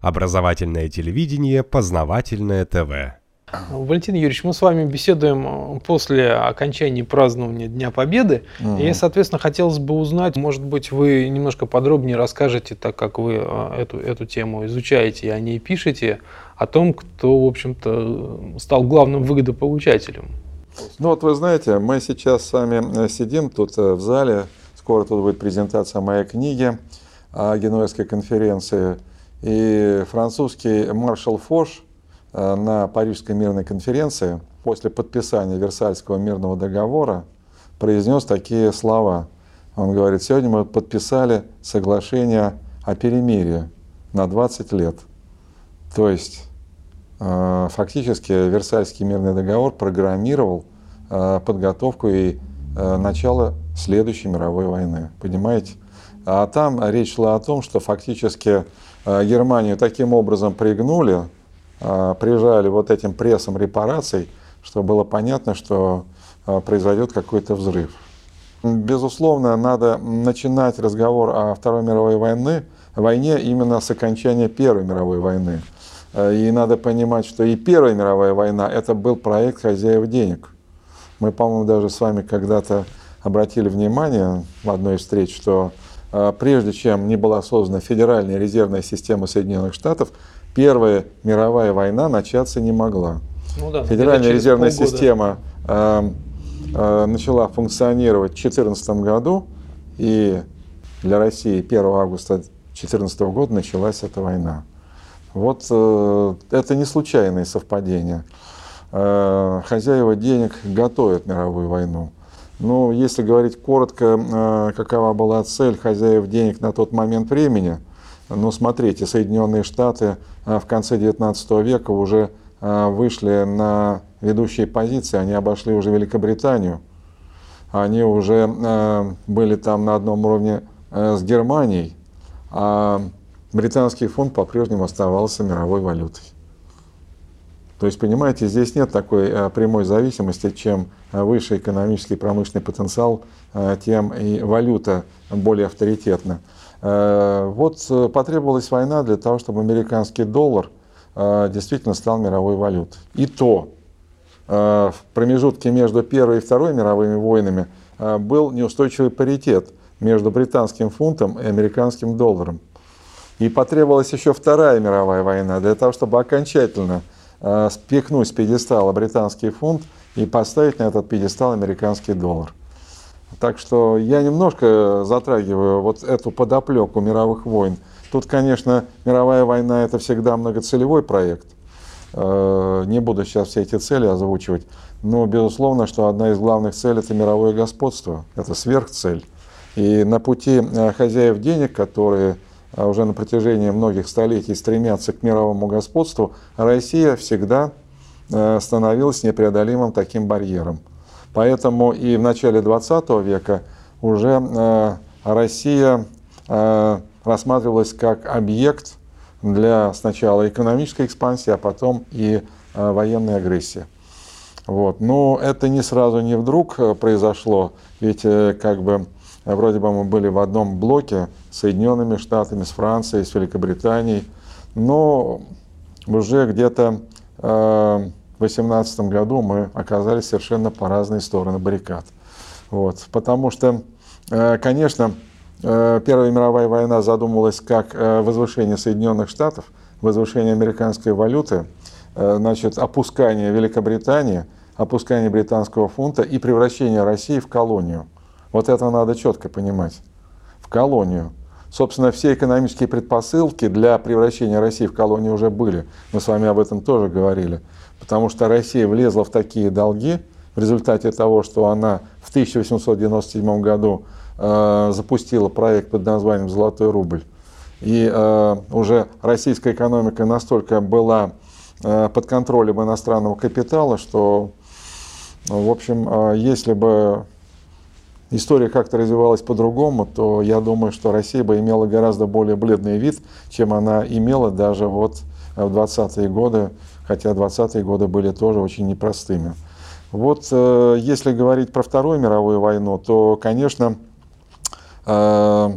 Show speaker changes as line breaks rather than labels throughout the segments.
Образовательное телевидение, познавательное ТВ.
Валентин Юрьевич, мы с вами беседуем э, после окончания празднования Дня Победы. Угу. И, соответственно, хотелось бы узнать, может быть, вы немножко подробнее расскажете, так как вы э, эту, эту тему изучаете и о ней пишете, о том, кто, в общем-то, стал главным выгодополучателем.
Ну вот вы знаете, мы сейчас с вами э, сидим тут в зале, скоро тут будет презентация моей книги о Генуэзской конференции. И французский маршал Фош э, на Парижской мирной конференции после подписания Версальского мирного договора произнес такие слова. Он говорит, сегодня мы подписали соглашение о перемирии на 20 лет. То есть э, фактически Версальский мирный договор программировал э, подготовку и начало следующей мировой войны. Понимаете? А там речь шла о том, что фактически Германию таким образом пригнули, э, прижали вот этим прессом репараций, чтобы было понятно, что э, произойдет какой-то взрыв. Безусловно, надо начинать разговор о Второй мировой войне, войне именно с окончания Первой мировой войны. И надо понимать, что и Первая мировая война – это был проект хозяев денег. Мы, по-моему, даже с вами когда-то обратили внимание в одной из встреч, что а, прежде чем не была создана Федеральная резервная система Соединенных Штатов, Первая мировая война начаться не могла. Ну да, Федеральная резервная полгода. система э, э, начала функционировать в 2014 году, и для России 1 августа 2014 года началась эта война. Вот э, это не случайные совпадения. Э, хозяева денег готовят мировую войну. Ну, если говорить коротко, э, какова была цель хозяев денег на тот момент времени, ну, смотрите, Соединенные Штаты э, в конце XIX века уже э, вышли на ведущие позиции, они обошли уже Великобританию, они уже были там на одном уровне с Германией, а британский фунт по-прежнему оставался мировой валютой. То есть, понимаете, здесь нет такой э, прямой зависимости, чем э, выше экономический промышленный потенциал, э, тем и валюта более авторитетна. Вот потребовалась война для того, чтобы американский доллар действительно стал мировой валютой. И то в промежутке между Первой и Второй мировыми войнами был неустойчивый паритет между британским фунтом и американским долларом. И потребовалась еще Вторая мировая война для того, чтобы окончательно спихнуть с пьедестала британский фунт и поставить на этот пьедестал американский доллар. Так что я немножко затрагиваю вот эту подоплеку мировых войн. Тут, конечно, мировая война это всегда многоцелевой проект. Э, не буду сейчас все эти цели озвучивать, но безусловно, что одна из главных целей это мировое господство, это сверхцель. И на пути э, хозяев денег, которые уже на протяжении многих столетий стремятся к мировому господству, Россия всегда э, становилась непреодолимым таким барьером. Поэтому и в начале 20 века уже э, Россия э, рассматривалась как объект для сначала экономической экспансии, а потом и военной агрессии. Вот. Но это не сразу, не вдруг произошло, ведь как бы а вроде бы мы были в одном блоке с Соединенными Штатами, с Францией, с Великобританией, но уже где-то э, в 2018 году мы оказались совершенно по разные стороны баррикад. Вот. Потому что, э, конечно, э, Первая мировая война задумывалась как возвышение Соединенных Штатов, возвышение американской валюты, значит, опускание Великобритании, опускание британского фунта и превращение России в колонию – вот это надо четко понимать. В колонию. Собственно, все экономические предпосылки для превращения России в колонию уже были. Мы с вами об этом тоже говорили. Потому что Россия влезла в такие долги в результате того, что она в 1897 году э, запустила проект под названием «Золотой рубль». И э, уже российская экономика настолько была э, под контролем иностранного капитала, что, в общем, э, если бы история как-то развивалась по-другому, то я думаю, что Россия бы имела гораздо более бледный вид, чем она имела даже вот в 20-е годы, хотя 20-е годы были тоже очень непростыми. Вот э, если говорить про Вторую мировую войну, то, конечно, э,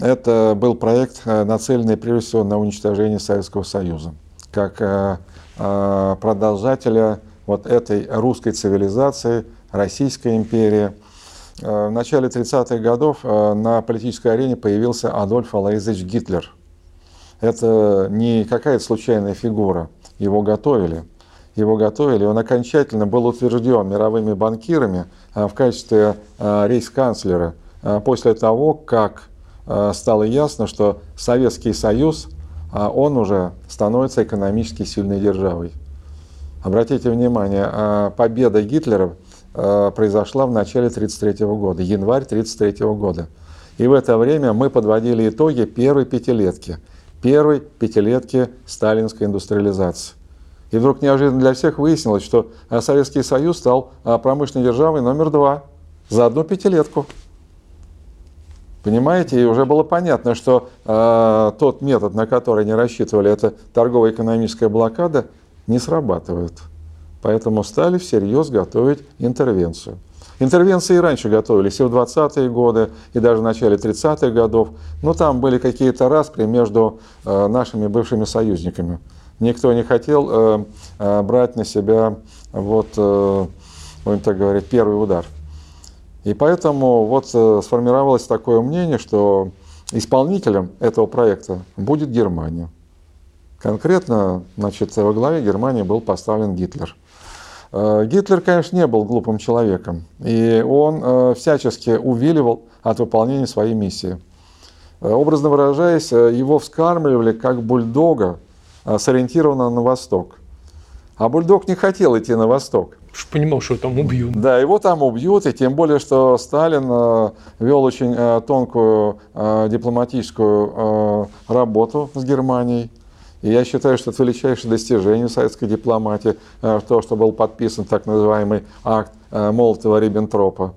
это был проект, нацеленный прежде всего на уничтожение Советского Союза, как продолжателя вот этой русской цивилизации, Российской империи. В начале 30-х годов на политической арене появился Адольф Алаизович Гитлер. Это не какая-то случайная фигура, его готовили – его готовили, он окончательно был утвержден мировыми банкирами а, в качестве а, рейхсканцлера а, после того, как стало ясно, что Советский Союз, он уже становится экономически сильной державой. Обратите внимание, победа Гитлера произошла в начале 1933 года, январь 1933 года. И в это время мы подводили итоги первой пятилетки, первой пятилетки сталинской индустриализации. И вдруг неожиданно для всех выяснилось, что э, Советский Союз стал э, промышленной державой номер два за одну пятилетку. Понимаете, и уже было понятно, что э, тот метод, на который они рассчитывали, это торгово-экономическая блокада, не срабатывает. Поэтому стали всерьез готовить интервенцию. Интервенции и раньше готовились, и в 20-е годы, и даже в начале 30-х годов. Но там были какие-то распри между э, нашими бывшими союзниками никто не хотел э, э, брать на себя, вот, будем так говорить, первый удар. И поэтому вот сформировалось такое мнение, что исполнителем этого проекта будет Германия. Конкретно, значит, во главе Германии был поставлен Гитлер. Э, Гитлер, конечно, не был глупым человеком, и он э, всячески увиливал от выполнения своей миссии. Образно выражаясь, его вскармливали как бульдога, сориентирована на восток. А бульдог не хотел идти на восток.
Понимал, что там убьют.
Да, его там убьют, и тем более, что Сталин э, вел очень э, тонкую э, дипломатическую работу с Германией. И я считаю, что это величайшее достижение советской дипломатии, то, что был подписан так называемый акт Молотова-Риббентропа.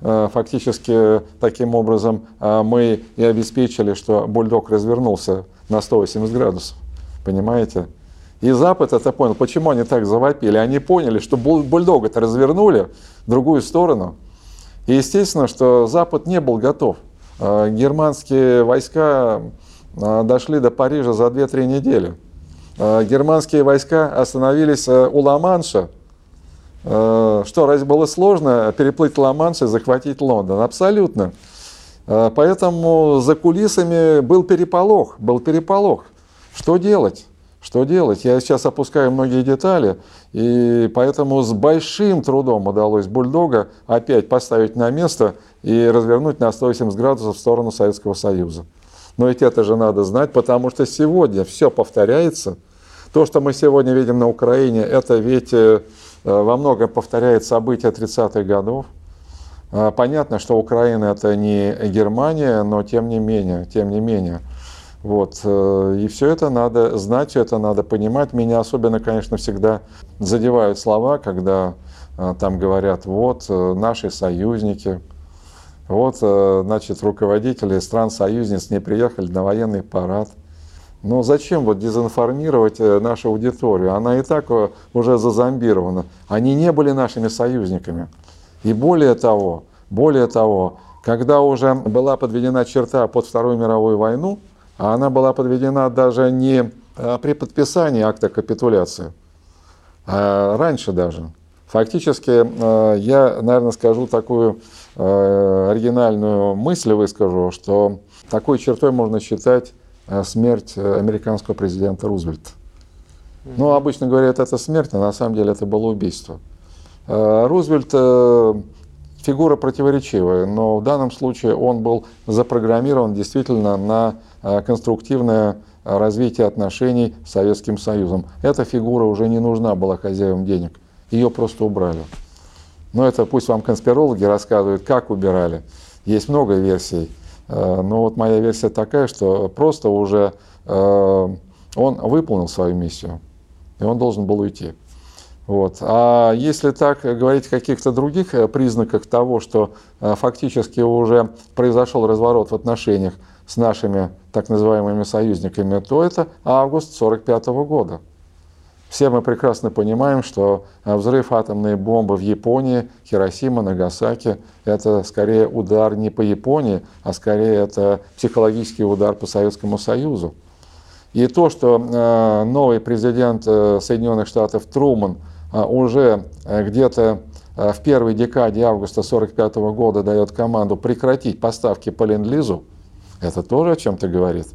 Фактически, таким образом, мы и обеспечили, что бульдог развернулся на 180 градусов. Понимаете? И Запад это понял. Почему они так завопили? Они поняли, что бульдога-то развернули в другую сторону. И естественно, что Запад не был готов. Германские войска дошли до Парижа за 2-3 недели. А, германские войска остановились у Ла-Манша. Что, разве было сложно переплыть Ла-Манш и захватить Лондон? Абсолютно. Поэтому за кулисами был переполох, был переполох. Что делать? Что делать? Я сейчас опускаю многие детали, и поэтому с большим трудом удалось бульдога опять поставить на место и развернуть на 180 градусов в сторону Советского Союза. Но ведь это же надо знать, потому что сегодня все повторяется. То, что мы сегодня видим на Украине, это ведь э, во многом повторяет события 30-х годов. А, понятно, что Украина это не Германия, но тем не менее, тем не менее – вот. Э, и все это надо знать, все это надо понимать. Меня особенно, конечно, всегда задевают слова, когда э, там говорят, вот э, наши союзники, вот, значит, руководители стран-союзниц не приехали на военный парад. Но зачем вот дезинформировать нашу аудиторию? Она и так уже зазомбирована. Они не были нашими союзниками. И более того, более того, когда уже была подведена черта под Вторую мировую войну, а она была подведена даже не при подписании акта капитуляции, а раньше даже. Фактически я, наверное, скажу такую оригинальную мысль, выскажу, что такой чертой можно считать смерть американского президента Рузвельта. Ну, обычно говорят, это смерть, а на самом деле это было убийство. Рузвельт э, фигура противоречивая, но в данном случае он был запрограммирован действительно на конструктивное развитие отношений с Советским Союзом. Эта фигура уже не нужна была хозяевам денег, ее просто убрали. Но это пусть вам конспирологи рассказывают, как убирали. Есть много версий. А, но вот моя версия такая, что просто уже а, он выполнил свою миссию, и он должен был уйти. Вот. А если так говорить о каких-то других э, признаках того, что э, фактически уже произошел разворот в отношениях с нашими так называемыми союзниками, то это август 1945 года. Все мы прекрасно понимаем, что взрыв атомной бомбы в Японии, Хиросима, Нагасаки, это скорее удар не по Японии, а скорее это психологический удар по Советскому Союзу. И то, что э, новый президент э, Соединенных Штатов Труман э, уже где-то в первой декаде августа 1945 года дает команду прекратить поставки по ленд-лизу, это тоже о чем-то говорит.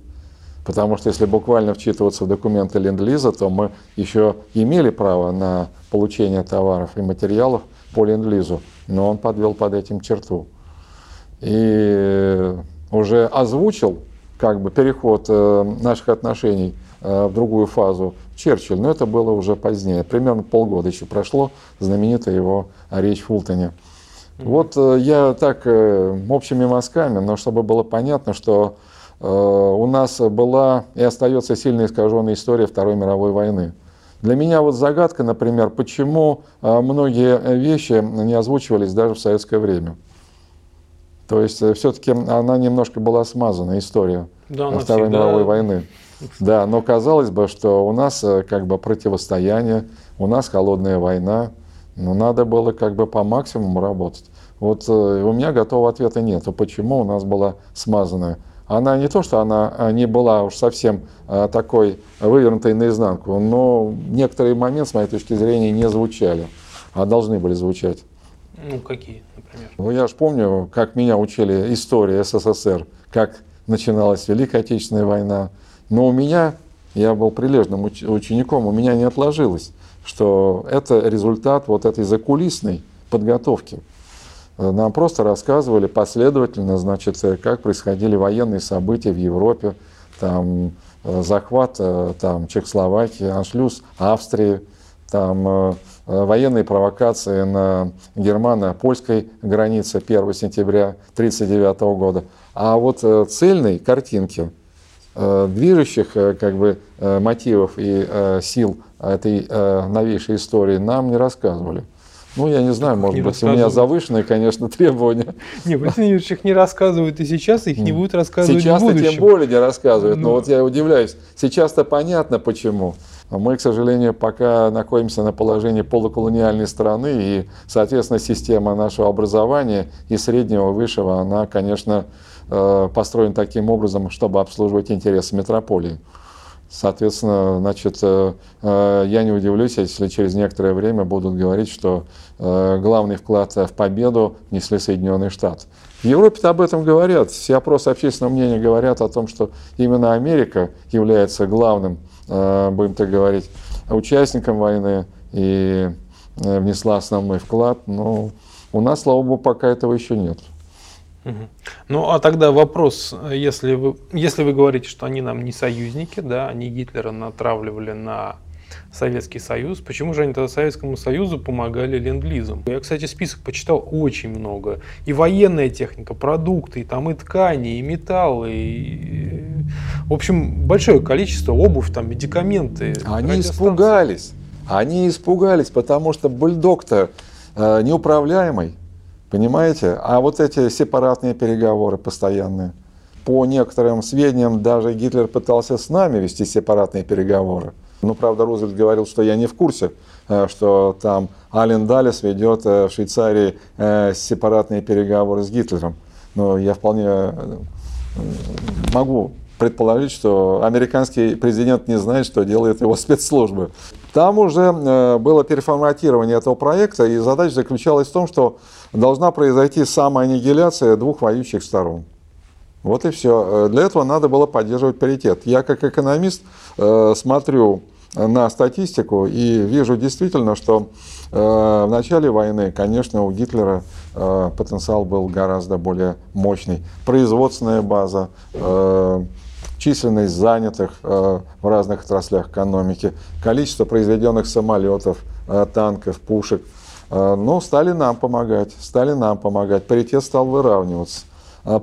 Потому что если буквально вчитываться в документы ленд-лиза, то мы еще имели право на получение товаров и материалов по ленд-лизу, но он подвел под этим черту. И уже озвучил как бы переход э, наших отношений э, в другую фазу Черчилль, но это было уже позднее, примерно полгода еще прошло, знаменитая его речь в Фултоне. Вот э, я так общими мазками, но чтобы было понятно, что у нас была и остается сильно искаженная история Второй мировой войны. Для меня вот загадка, например, почему многие вещи не озвучивались даже в советское время. То есть э, все-таки она немножко была смазана, история да, Второй всегда... мировой войны. Да, но казалось бы, что у нас э, как бы противостояние, у нас холодная война, но надо было как бы по максимуму работать. Вот э, у меня готового ответа нет. Почему у нас была смазанная? Она не то, что она не была уж совсем такой вывернутой наизнанку, но некоторые моменты, с моей точки зрения, не звучали, а должны были звучать.
Ну, какие, например?
Ну, я же помню, как меня учили истории СССР, как начиналась Великая Отечественная война. Но у меня, я был прилежным учеником, у меня не отложилось, что это результат вот этой закулисной подготовки. Нам просто рассказывали последовательно, значит, как происходили военные события в Европе, там, э, захват э, там, Чехословакии, аншлюз Австрии, там, э, Э, военные провокации на германо-польской границе 1 сентября 1939 года. А вот э, цельной картинки, э, движущих как бы, мотивов и сил этой новейшей истории нам не рассказывали. Ну, я не знаю, может не быть, у меня завышенные, конечно, требования.
Не, Владимир Ильич их не рассказывают и сейчас, их не будут рассказывать
сейчас
в будущем.
Сейчас-то тем более не рассказывают, но, но ну. вот я удивляюсь. Сейчас-то понятно, почему. Мы, к сожалению, пока находимся на положении полуколониальной страны, и, соответственно, система нашего образования и среднего, и высшего, она, конечно, э, построена таким образом, чтобы обслуживать интересы метрополии. Соответственно, значит, э, э, я не удивлюсь, если через некоторое время будут говорить, что главный вклад в победу несли Соединенные Штаты. В Европе-то об этом говорят. Все опросы общественного мнения говорят о том, что именно Америка является главным Э, будем так говорить, участником войны и э, внесла основной вклад. Но у нас, слава богу, пока этого еще нет.
Ну, а тогда вопрос, если вы, если вы говорите, что они нам не союзники, да, они Гитлера натравливали на Советский Союз. Почему же они тогда Советскому Союзу помогали ленд-лизом? Я, кстати, список почитал очень много. И военная техника, продукты, и там и ткани, и металлы, и... в общем, большое количество обувь, там, медикаменты.
Они испугались. Они испугались, потому что бульдог-то э, неуправляемый, понимаете? А вот эти сепаратные переговоры постоянные. По некоторым сведениям, даже Гитлер пытался с нами вести сепаратные переговоры. Ну, правда, Рузвельт говорил, что я не в курсе, э, что там Ален Далес ведет э, в Швейцарии э, сепаратные переговоры с Гитлером. Но я вполне могу предположить, что американский президент не знает, что делает его спецслужбы. Там уже было переформатирование этого проекта, и задача заключалась в том, что должна произойти самоаннигиляция двух воюющих сторон. Вот и все. Для этого надо было поддерживать паритет. Я как экономист смотрю на статистику и вижу действительно, что э, в начале войны, конечно, у Гитлера э, потенциал был гораздо более мощный. Производственная база, э, численность занятых э, в разных отраслях экономики, количество произведенных самолетов, э, танков, пушек. Э, но стали нам помогать, стали нам помогать. Паритет стал выравниваться.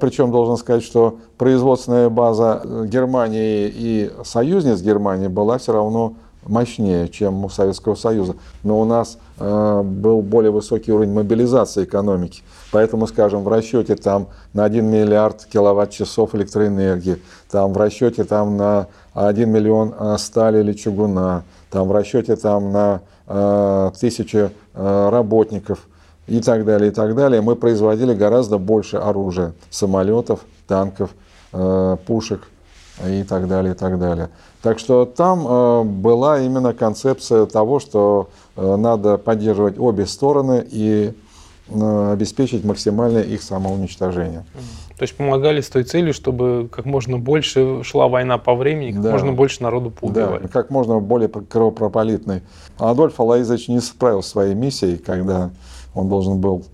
Причем должен сказать, что производственная база Германии и союзниц Германии была все равно мощнее, чем у Советского Союза, но у нас э, был более высокий уровень мобилизации экономики. Поэтому, скажем, в расчете там на 1 миллиард киловатт-часов электроэнергии, там в расчете там на 1 миллион э, стали или чугуна, там в расчете там на э, тысячи э, работников и так далее, и так далее, мы производили гораздо больше оружия, самолетов, танков, э, пушек и так далее, и так далее. Так что там э, была именно концепция того, что э, надо поддерживать обе стороны и э, обеспечить максимальное их самоуничтожение.
То есть помогали с той целью, чтобы как можно больше шла война по времени, как да. можно больше народу поубивали.
Да, как можно более кровопролитной. Адольф Алаизович не справился своей миссией, когда он должен был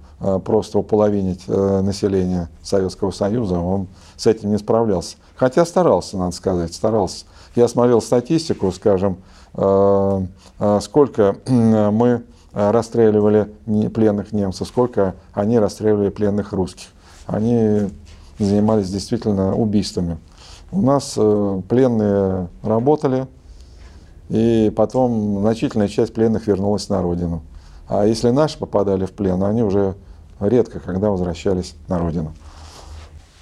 просто уполовинить население Советского Союза, он с этим не справлялся. Хотя старался, надо сказать, старался. Я смотрел статистику, скажем, э, э, сколько мы расстреливали пленных немцев, сколько они расстреливали пленных русских. Они занимались действительно убийствами. У нас э, пленные работали, и потом значительная часть пленных вернулась на родину. А если наши попадали в плен, они уже редко когда возвращались на родину.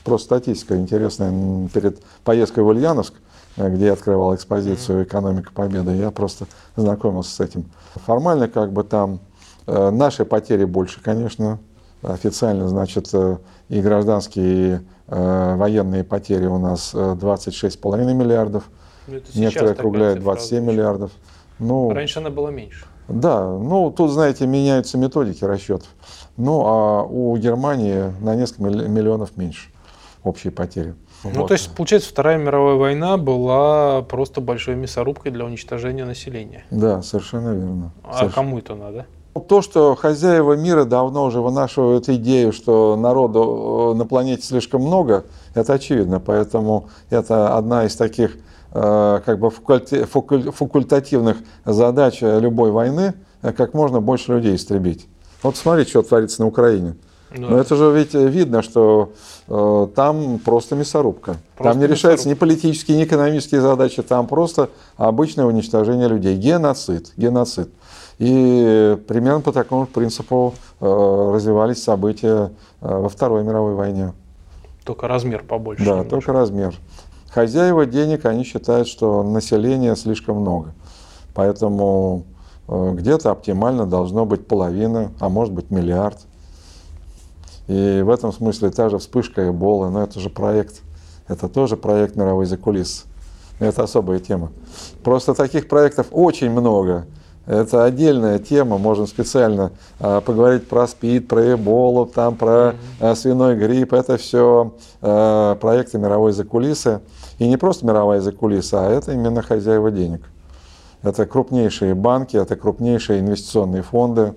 Просто статистика интересная. Перед поездкой в Ульяновск Э, где я открывал экспозицию «Экономика Победы», я просто знакомился с этим. Формально как бы там э, наши потери больше, конечно, официально, значит, э, и гражданские, и военные потери у нас 26,5 миллиардов, ну, некоторые округляют 27 миллиардов.
Ну, Раньше она была меньше.
Да, ну тут, знаете, меняются методики расчетов. Ну а у Германии на несколько миллионов меньше общие потери.
Ну, вот. то есть, получается, Вторая мировая война была просто большой мясорубкой для уничтожения населения.
Да, совершенно верно.
А
совершенно.
кому это надо?
То, что хозяева мира давно уже вынашивают идею, что народу э, на планете слишком много, это очевидно. Поэтому это одна из таких э, как бы факультативных задач любой войны, э, как можно больше людей истребить. Вот смотрите, что творится на Украине. Да. Но это же ведь видно, что э, там просто мясорубка. Просто там не решаются ни политические, ни экономические задачи, там просто обычное уничтожение людей. Геноцид. Геноцид. И примерно по такому принципу э, развивались события э, во Второй мировой войне.
Только размер побольше.
Да, немножко. только размер. Хозяева денег, они считают, что населения слишком много. Поэтому э, где-то оптимально должно быть половина, а может быть миллиард. И в этом смысле та же вспышка Эболы, но это же проект, это тоже проект мировой закулис. Это особая тема. Просто таких проектов очень много. Это отдельная тема, можем специально а, поговорить про СПИД, про Эболу, там, про а, свиной грипп. Это все а, проекты мировой закулисы. И не просто мировая закулиса, а это именно хозяева денег. Это крупнейшие банки, это крупнейшие инвестиционные фонды.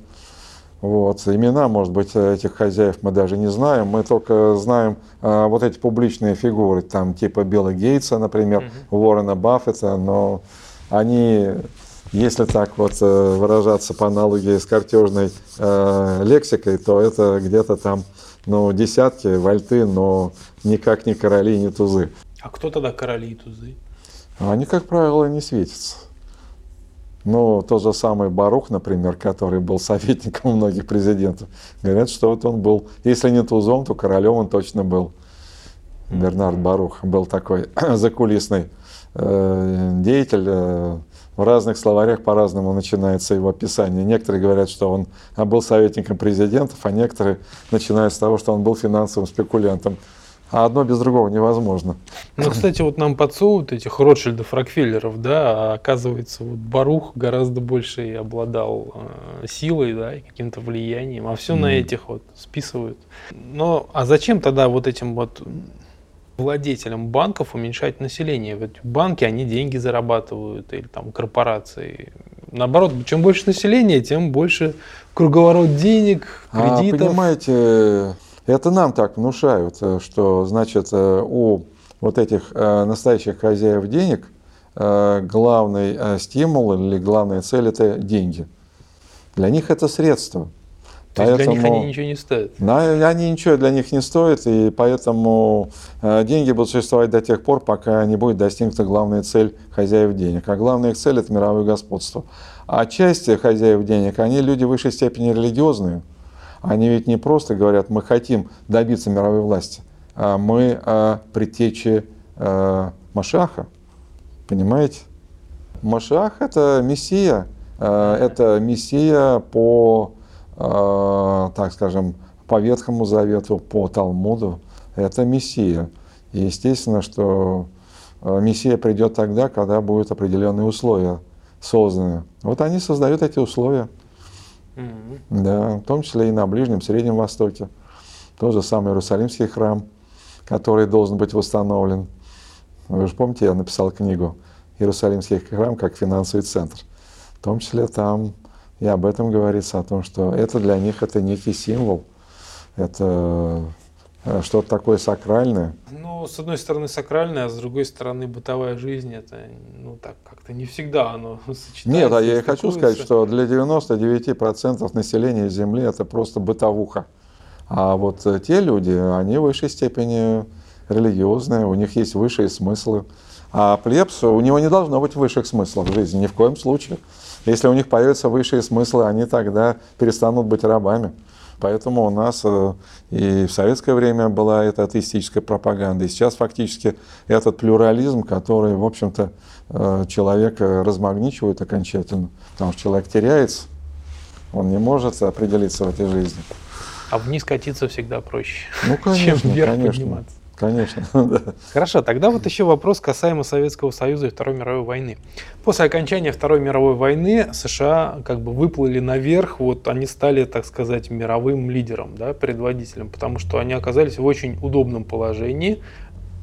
Вот. Имена, может быть, этих хозяев мы даже не знаем. Мы только знаем а, вот эти публичные фигуры, там типа Билла Гейтса, например, угу. Уоррена Баффета, но они, если так вот э, выражаться по аналогии с картежной э, лексикой, то это где-то там ну, десятки, вольты, но никак не короли, не тузы.
А кто тогда короли и тузы?
Они, как правило, не светятся. Ну, тот же самый Барух, например, который был советником многих президентов, говорят, что вот он был, если не тузом, то королем он точно был. Бернард Барух был такой закулисный э, деятель. Э, в разных словарях по-разному начинается его описание. Некоторые говорят, что он был советником президентов, а некоторые начинают с того, что он был финансовым спекулянтом а одно без другого невозможно.
Ну, кстати, вот нам подсовывают этих Ротшильдов, Рокфеллеров, да, а оказывается, вот Барух гораздо больше и обладал э, силой, да, и каким-то влиянием, а все mm. на этих вот списывают. Но, а зачем тогда вот этим вот владетелям банков уменьшать население? Ведь банки, они деньги зарабатывают, или там корпорации. Наоборот, чем больше населения, тем больше круговорот денег, кредитов.
А, понимаете, это нам так внушают, э, что, значит, э, у вот этих э, настоящих хозяев денег главный стимул или главная цель – это деньги. Для них это средство.
То есть поэтому, для них они ничего не стоят?
Да, они ничего для них не стоят, и поэтому деньги будут существовать до тех пор, пока не будет достигнута главная цель хозяев денег. А главная их цель – это мировое господство. А часть хозяев денег, они люди в высшей степени религиозные. Они ведь не просто говорят, мы хотим добиться мировой власти, а мы о предтече э, Машаха. Понимаете? Машах – это мессия. Э, это мессия по Э, так скажем, по Ветхому Завету, по Талмуду, это Мессия. И естественно, что э, Мессия придет тогда, когда будут определенные условия созданы. Вот они создают эти условия. Mm-hmm. Да, в том числе и на Ближнем, Среднем Востоке. Тот же самый Иерусалимский храм, который должен быть восстановлен. Вы же помните, я написал книгу «Иерусалимский храм как финансовый центр». В том числе там и об этом говорится, о том, что это для них это некий символ, это что-то такое сакральное.
Ну, с одной стороны сакральное, а с другой стороны бытовая жизнь, это ну так как-то не всегда оно сочетается.
Нет, а я и хочу сказать, что для 99% населения Земли это просто бытовуха. А вот э, те люди, они в высшей степени религиозные, у них есть высшие смыслы. А плебс, у него не должно быть высших смыслов в жизни, ни в коем случае. Если у них появятся высшие смыслы, они тогда перестанут быть рабами. Поэтому у нас э, и в советское время была эта атеистическая пропаганда, и сейчас фактически этот плюрализм, который, в общем-то, э, человека размагничивает окончательно, потому что человек теряется, он не может определиться в этой жизни.
А вниз катиться всегда проще,
ну, конечно, чем вверх конечно. подниматься. Конечно. Да.
Хорошо, тогда вот еще вопрос касаемо Советского Союза и Второй мировой войны. После окончания Второй мировой войны США как бы выплыли наверх, вот они стали, так сказать, мировым лидером, да, предводителем, потому что они оказались в очень удобном положении.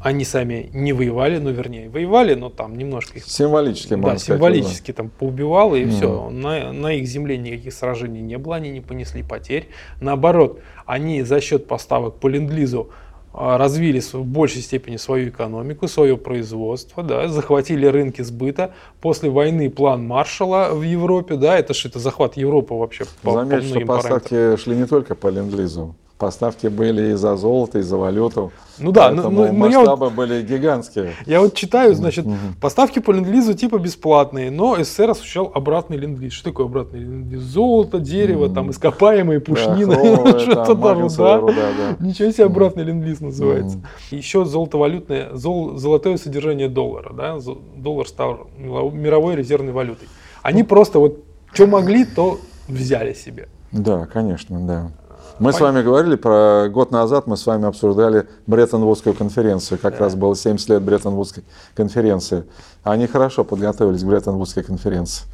Они сами не воевали, ну вернее воевали, но там немножко их
символически,
да, символически да. там поубивало и mm. все. На, на их земле никаких сражений не было, они не понесли потерь. Наоборот, они за счет поставок по ленд-лизу развили в большей степени свою экономику, свое производство, да, захватили рынки сбыта. После войны план Маршала в Европе, да, это что, это захват Европы вообще
по, Заметь, по что поставки шли не только по ленд-лизу. Поставки были и за золото, и за валюту.
Ну да, но, но,
но масштабы вот, были гигантские.
Я вот читаю, значит, угу. поставки по ленд-лизу типа бесплатные, но СССР осуществлял обратный ленд-лиз. Что такое обратный ленд-лиз? Золото, дерево, угу. там ископаемые, пушнины, да, что-то там, да. Руда, да. Ничего себе обратный ленд-лиз называется. Угу. Еще золотовалютное, зол, золотое содержание доллара, да, доллар стал мировой резервной валютой. Они просто вот что могли, то взяли себе.
Да, конечно, да. Мы с вами говорили про год назад, мы с вами обсуждали Бреттон-Вудскую конференцию. Как да. раз было 70 лет Бреттон-Вудской конференции. Они хорошо подготовились к Бреттон-Вудской конференции.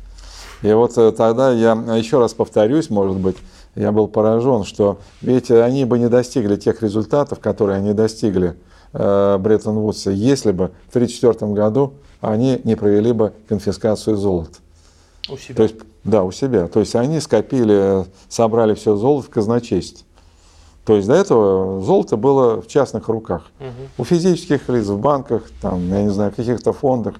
И вот э, тогда я еще раз повторюсь, может быть, я был поражен, что ведь они бы не достигли тех результатов, которые они достигли э, Бреттон-Вудсе, если бы в 1934 году они не провели бы конфискацию золота.
У себя.
То есть, да, у себя. То есть они скопили, собрали все золото в казначействе. То есть до этого золото было в частных руках. Угу. У физических лиц, в банках, там, я не знаю, каких-то фондах.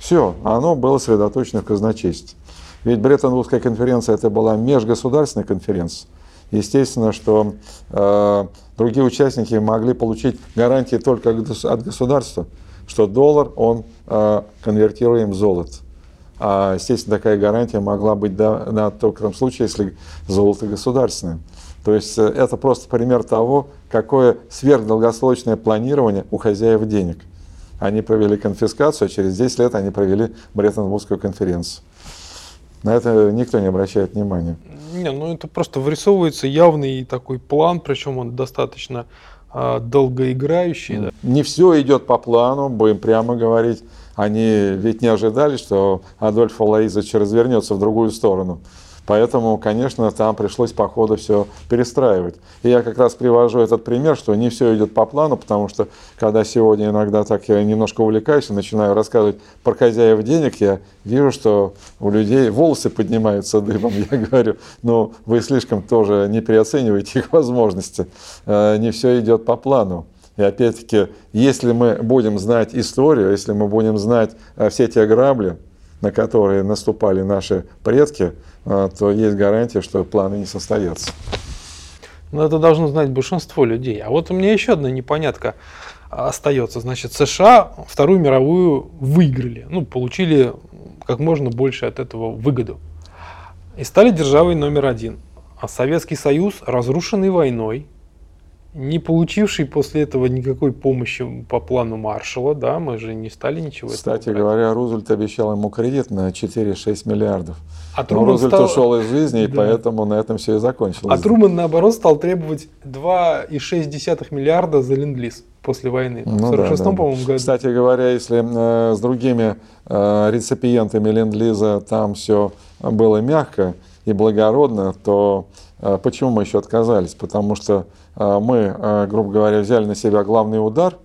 Все, оно было сосредоточено в казначействе. Ведь Бреттон-Вудская конференция это была межгосударственная конференция. Естественно, что э, другие участники могли получить гарантии только от государства, что доллар он э, конвертируем в золото. А, естественно, такая гарантия могла быть да, да, только в том случае, если золото государственное. То есть э, это просто пример того, какое сверхдолгосрочное планирование у хозяев денег. Они провели конфискацию, а через 10 лет они провели Бреттон-Вудскую конференцию. На это никто не обращает внимания.
Не, ну это просто вырисовывается явный такой план, причем он достаточно э, долгоиграющий. Да.
Не все идет по плану, будем прямо говорить. Они ведь не ожидали, что Адольф Алаизович развернется в другую сторону. Поэтому, конечно, там пришлось по ходу все перестраивать. И я как раз привожу этот пример, что не все идет по плану, потому что когда сегодня иногда так я немножко увлекаюсь и начинаю рассказывать про хозяев денег, я вижу, что у людей волосы поднимаются дыбом. Я говорю, ну вы слишком тоже не переоцениваете их возможности. Э, не все идет по плану. И опять-таки, если мы будем знать историю, если мы будем знать э, все те грабли, на которые наступали наши предки, э, то есть гарантия, что планы не состоятся.
Но это должно знать большинство людей. А вот у меня еще одна непонятка остается. Значит, США Вторую мировую выиграли, ну, получили как можно больше от этого выгоду. И стали державой номер один. А Советский Союз, разрушенный войной, не получивший после этого никакой помощи по плану Маршала, да, мы же не стали ничего
Кстати говоря, Рузвельт обещал ему кредит на 4-6 миллиардов. А Но Рузвельт стал... ушел из жизни, и да. поэтому на этом все и закончилось.
А Труман, наоборот, стал требовать 2,6 миллиарда за ленд-лиз после войны. Ну, в 46 да, да. по-моему, году.
Кстати говоря, если э, с другими э, реципиентами ленд-лиза там все было мягко и благородно, то э, почему мы еще отказались? Потому что э, мы, э, грубо говоря, взяли на себя главный удар,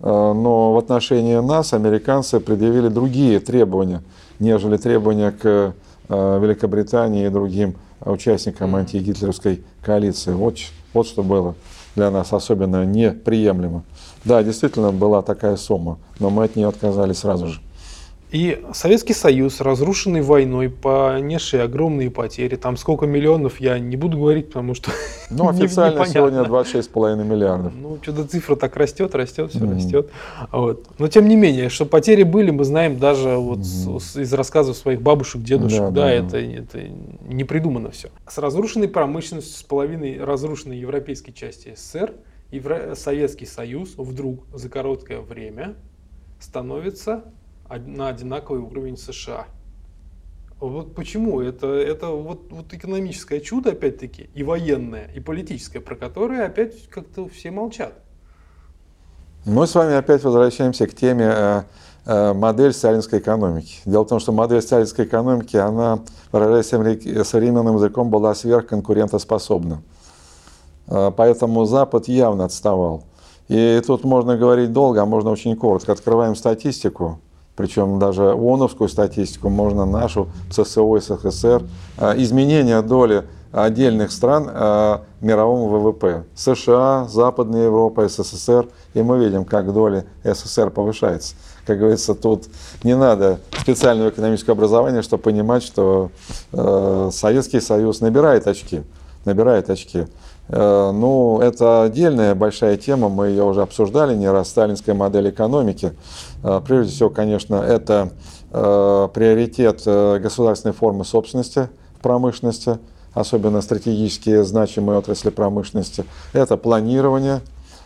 но в отношении нас американцы предъявили другие требования, нежели требования к Великобритании и другим участникам антигитлеровской коалиции. Вот, вот что было для нас особенно неприемлемо. Да, действительно была такая сумма, но мы от нее отказались сразу же.
И Советский Союз, разрушенный войной, понесший огромные потери, там сколько миллионов, я не буду говорить, потому что
Ну, официально не, сегодня 26,5 миллиардов.
Ну, что-то цифра так растет, растет, все mm-hmm. растет. Вот. Но тем не менее, что потери были, мы знаем даже вот mm-hmm. с, из рассказов своих бабушек, дедушек, да, да, да, это, это не придумано все. С разрушенной промышленностью, с половиной разрушенной европейской части СССР, Евро... Советский Союз вдруг за короткое время становится на одинаковый уровень США. Вот почему? Это, это вот, вот экономическое чудо, опять-таки, и военное, и политическое, про которое опять как-то все молчат.
Мы с вами опять возвращаемся к теме э, э, модель сталинской экономики. Дело в том, что модель сталинской экономики, она, выражаясь современным языком, была сверхконкурентоспособна. Э, поэтому Запад явно отставал. И тут можно говорить долго, а можно очень коротко. Открываем статистику причем даже ООНовскую статистику, можно нашу, ЦСО, СССР, а, изменение доли отдельных стран а, мировому ВВП. США, Западная Европа, СССР, и мы видим, как доля СССР повышается. Как говорится, тут не надо специального экономического образования, чтобы понимать, что э, Советский Союз набирает очки, набирает очки. Э, ну, это отдельная большая тема, мы ее уже обсуждали не раз, сталинская модель экономики. Э, прежде всего, конечно, это э, приоритет государственной формы собственности в промышленности, особенно стратегические значимые отрасли промышленности. Это планирование,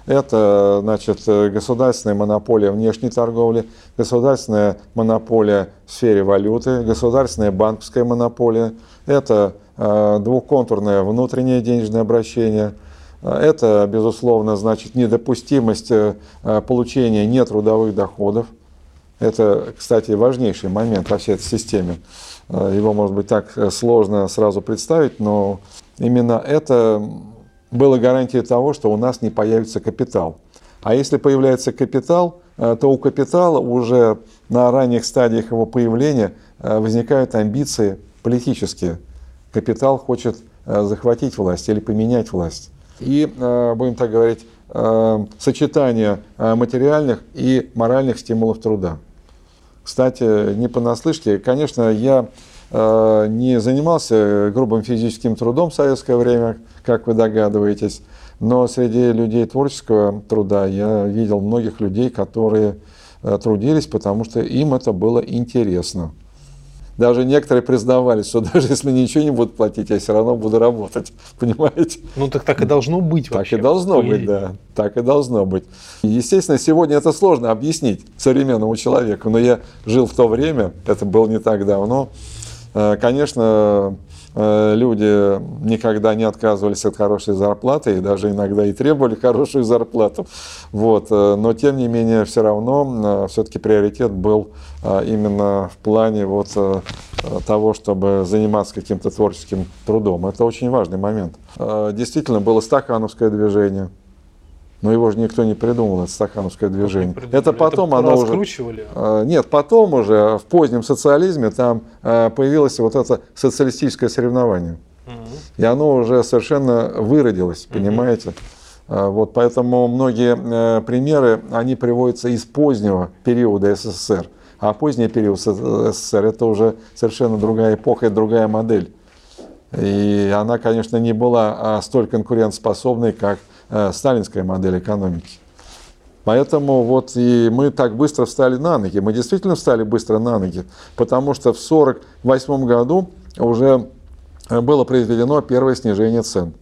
это значит, государственная монополия внешней торговли, государственная монополия в сфере валюты, государственная банковская монополия, это двухконтурное внутреннее денежное обращение. Э, это, безусловно, значит недопустимость э, получения нетрудовых доходов. Это, кстати, важнейший момент во всей этой системе. Его, может быть, так сложно сразу представить, но именно это было гарантией того, что у нас не появится капитал. А если появляется капитал, то у капитала уже на ранних стадиях его появления возникают амбиции политические – капитал хочет э, захватить власть или поменять власть. И, э, будем так говорить, э, сочетание материальных и моральных стимулов труда. Кстати, не понаслышке, конечно, я не занимался грубым физическим трудом в советское время, как вы догадываетесь, но среди людей творческого труда я видел многих людей, которые трудились, потому что им это было интересно. Даже некоторые признавались, что даже если ничего не будут платить, я все равно буду работать. Понимаете?
Ну так так и должно быть вообще.
Так и должно быть, да. Так и должно быть. естественно, сегодня это сложно объяснить современному человеку, но я жил в то время, это было не так давно. Э, конечно, Э, люди никогда не отказывались от хорошей зарплаты и даже иногда и требовали хорошую зарплату. Вот. Э, но тем не менее, все равно все-таки приоритет был именно в плане вот того, чтобы заниматься каким-то творческим трудом. Это очень важный момент. Действительно, было стакановское движение. Но его же никто не придумал, это стахановское движение. Это потом это оно уже... А, нет, потом уже в позднем социализме там а, появилось вот это социалистическое соревнование. Угу. И оно уже совершенно выродилось, понимаете? Угу. Вот поэтому многие э, примеры, они приводятся из позднего периода СССР. А поздний период СССР это уже совершенно другая эпоха и другая модель. И она, конечно, не была а, столь конкурентоспособной, как сталинская модель экономики. Поэтому вот и мы так быстро встали на ноги. Мы действительно встали быстро на ноги, потому что в 1948 году уже было произведено первое снижение цен.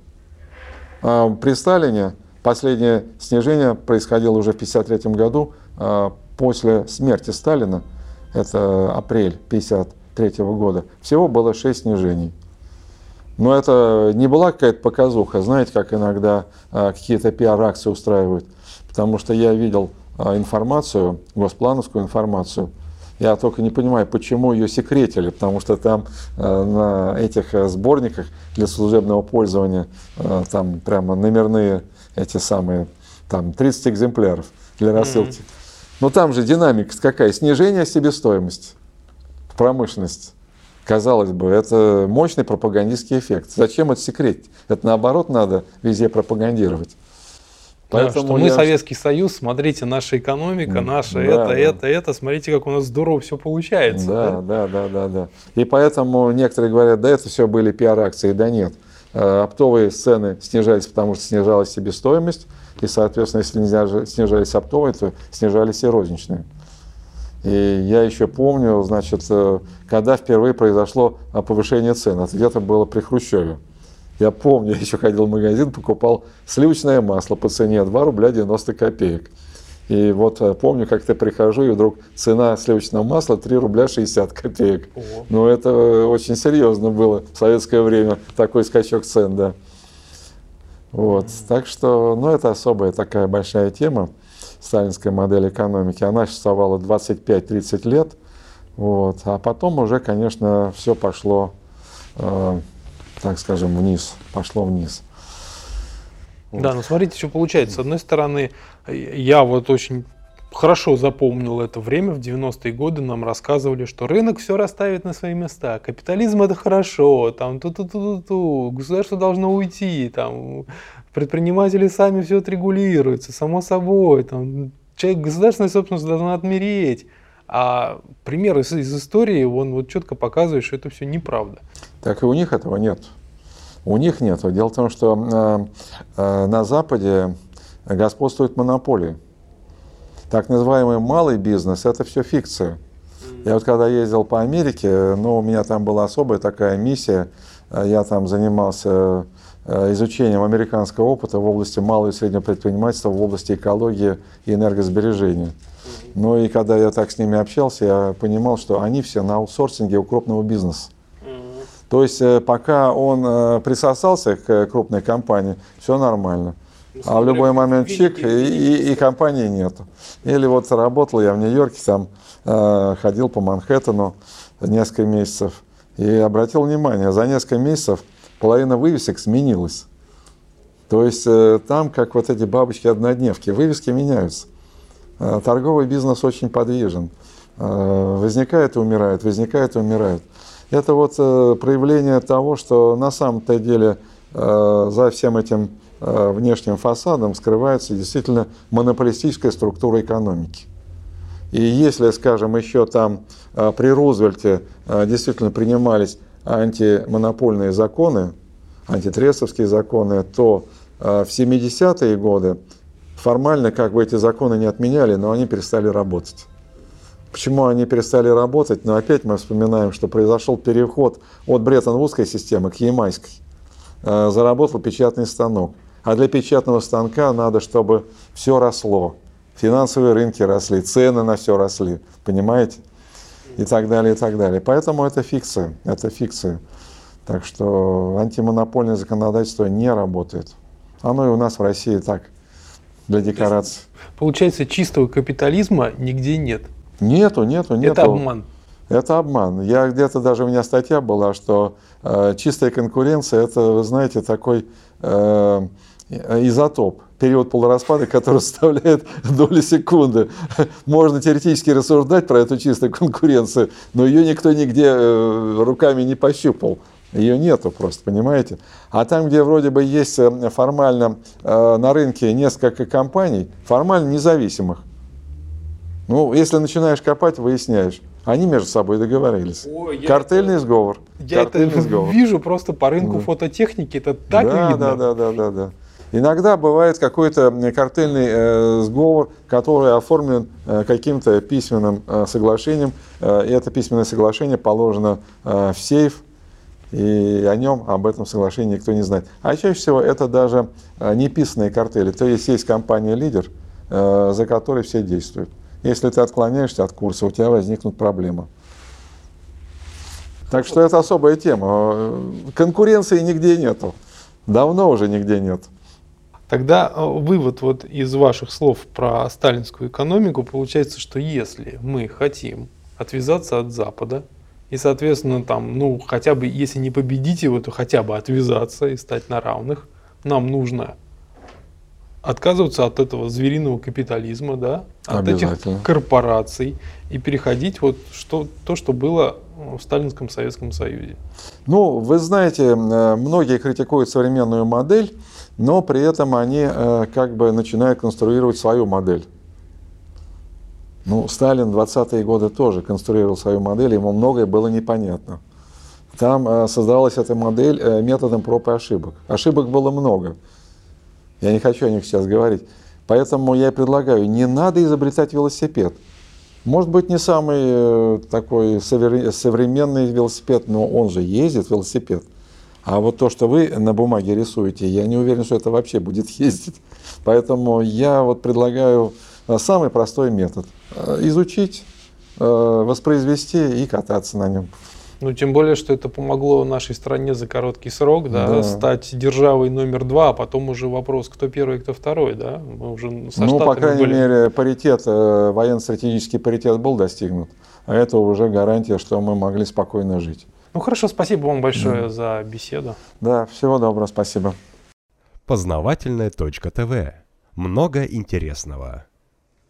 А при Сталине последнее снижение происходило уже в 1953 году а, после смерти Сталина, это апрель 1953 года. Всего было 6 снижений. Но это не была какая-то показуха, знаете, как иногда а, какие-то пиар-акции устраивают. Потому что я видел а, информацию, госплановскую информацию, я только не понимаю, почему ее секретили, потому что там э, на этих сборниках для служебного пользования там прямо номерные эти самые, там 30 экземпляров для рассылки. Mm-hmm. Но там же динамика какая? Снижение себестоимости в промышленности. Казалось бы, это мощный пропагандистский эффект. Зачем это секрет? Это наоборот надо везде пропагандировать.
Поэтому да, что мы Советский Союз, смотрите, наша экономика, наша да, это, да. это, это, смотрите, как у нас здорово все получается.
Да, да, да, да, да. И поэтому некоторые говорят, да, это все были пиар-акции, да нет. Э, оптовые цены снижались, потому что снижалась себестоимость, и, соответственно, если снижались оптовые, то снижались и розничные. И я еще помню, значит, э, когда впервые произошло повышение цен, это где-то было при Хрущеве. Я помню, я еще ходил в магазин, покупал сливочное масло по цене 2 рубля 90 копеек. И вот э, помню, как-то прихожу, и вдруг цена сливочного масла 3 рубля 60 копеек. Ого. Ну, это очень серьезно было в советское время, такой скачок цен, да. Вот. Так что, ну, это особая такая большая тема, сталинская модель экономики. Она существовала 25-30 лет, вот. а потом уже, конечно, все пошло э, так скажем, вниз, пошло вниз.
Да, ну смотрите, что получается. С одной стороны, я вот очень хорошо запомнил это время, в 90-е годы нам рассказывали, что рынок все расставит на свои места, капитализм это хорошо, там ту-ту-ту-ту, государство должно уйти, там предприниматели сами все отрегулируются, само собой, там человек, государственная собственность должна отмереть. А пример из, из истории, он вот четко показывает, что это все неправда.
Так и у них этого нет. У них нет. Дело в том, что э, э, на Западе господствуют монополии. Так называемый малый бизнес – это все фикция. Я вот когда ездил по Америке, ну, у меня там была особая такая миссия. Я там занимался э, изучением американского опыта в области малого и среднего предпринимательства, в области экологии и энергосбережения. Ну и когда я так с ними общался, я понимал, что они все на аутсорсинге у крупного бизнеса. То есть э, пока он э, присосался к крупной компании, все нормально. А в любой момент чик, и, и, и компании нету. Или вот работал я в Нью-Йорке, там э, ходил по Манхэттену несколько месяцев. И обратил внимание, за несколько месяцев половина вывесок сменилась. То есть э, там, как вот эти бабочки-однодневки, вывески меняются. Э, торговый бизнес очень подвижен. Э, возникает и умирает, возникает и умирает. Это вот э, проявление того, что на самом-то деле за всем этим внешним фасадом скрывается действительно монополистическая структура экономики. И если, скажем, еще там при Рузвельте действительно принимались антимонопольные законы, антитрестовские законы, то в 70-е годы формально как бы эти законы не отменяли, но они перестали работать. Почему они перестали работать? Но опять мы вспоминаем, что произошел переход от Бреттон-Вудской системы к Ямайской. Э, заработал печатный станок. А для печатного станка надо, чтобы все росло. Финансовые рынки росли, цены на все росли. Понимаете? И так далее, и так далее. Поэтому это фикция. Это фикция. Так что антимонопольное законодательство не работает. Оно и у нас в России так для декорации.
Получается, чистого капитализма нигде нет.
Нету, нету, нету.
Это обман.
Это обман. Я где-то даже у меня статья была, что э, чистая конкуренция это, вы знаете, такой э, изотоп, период полураспада, который составляет доли секунды. Можно теоретически рассуждать про эту чистую конкуренцию, но ее никто нигде э, руками не пощупал. Ее нету просто, понимаете? А там, где вроде бы есть э, формально э, на рынке несколько компаний, формально независимых, ну, если начинаешь копать, выясняешь, Они между собой договорились.
Я
Картельный
это-
сговор.
Я
Картельный
это
сговор.
вижу просто по рынку
Да.
фототехники, это так
да,
видно.
Да, да, да, да, да. Иногда бывает какой-то картельный э, сговор, который оформлен э, каким-то письменным э, соглашением, э, и это письменное соглашение положено э, в сейф, и о нем, об этом соглашении никто не знает. А чаще всего это даже э, неписанные картели, то есть есть компания-лидер, э, за которой все действуют. Если ты отклоняешься от курса, у тебя возникнут проблемы. Так что это особая тема. Э, Конкуренции нигде нету. Давно уже нигде нет.
Тогда э, вывод вот из ваших слов про сталинскую экономику. Получается, что если мы хотим отвязаться от Запада, и, соответственно, там, ну, хотя бы, если не победить его, то хотя бы отвязаться и стать на равных, нам нужно отказываться от этого звериного капитализма, да, от этих корпораций и переходить вот что, то, что было в Сталинском Советском Союзе.
Ну, вы знаете, э, многие критикуют современную модель, но при этом они э, как бы начинают конструировать свою модель. Ну, Сталин в 20-е годы тоже конструировал свою модель, ему многое было непонятно. Там э, создавалась эта модель методом проб и ошибок. Ошибок было много. Я не хочу о них сейчас говорить. Поэтому я предлагаю, не надо изобретать велосипед. Может быть, не самый э, такой современный велосипед, но он же ездит, велосипед. А вот то, что вы на бумаге рисуете, я не уверен, что это вообще будет ездить. Поэтому я вот предлагаю э, самый простой метод. Э, Изучить, воспроизвести и кататься на нем.
Ну, тем более, что это помогло нашей стране за короткий срок, да,
Да.
стать державой номер два, а потом уже вопрос, кто первый, кто второй, да. Мы уже со
ну, по крайней
были.
мере, паритет, э, военно-стратегический паритет был достигнут. А это уже гарантия, что мы могли спокойно жить.
Ну хорошо, спасибо вам большое за беседу.
Да, всего доброго, спасибо.
Познавательная точка ТВ. Много интересного.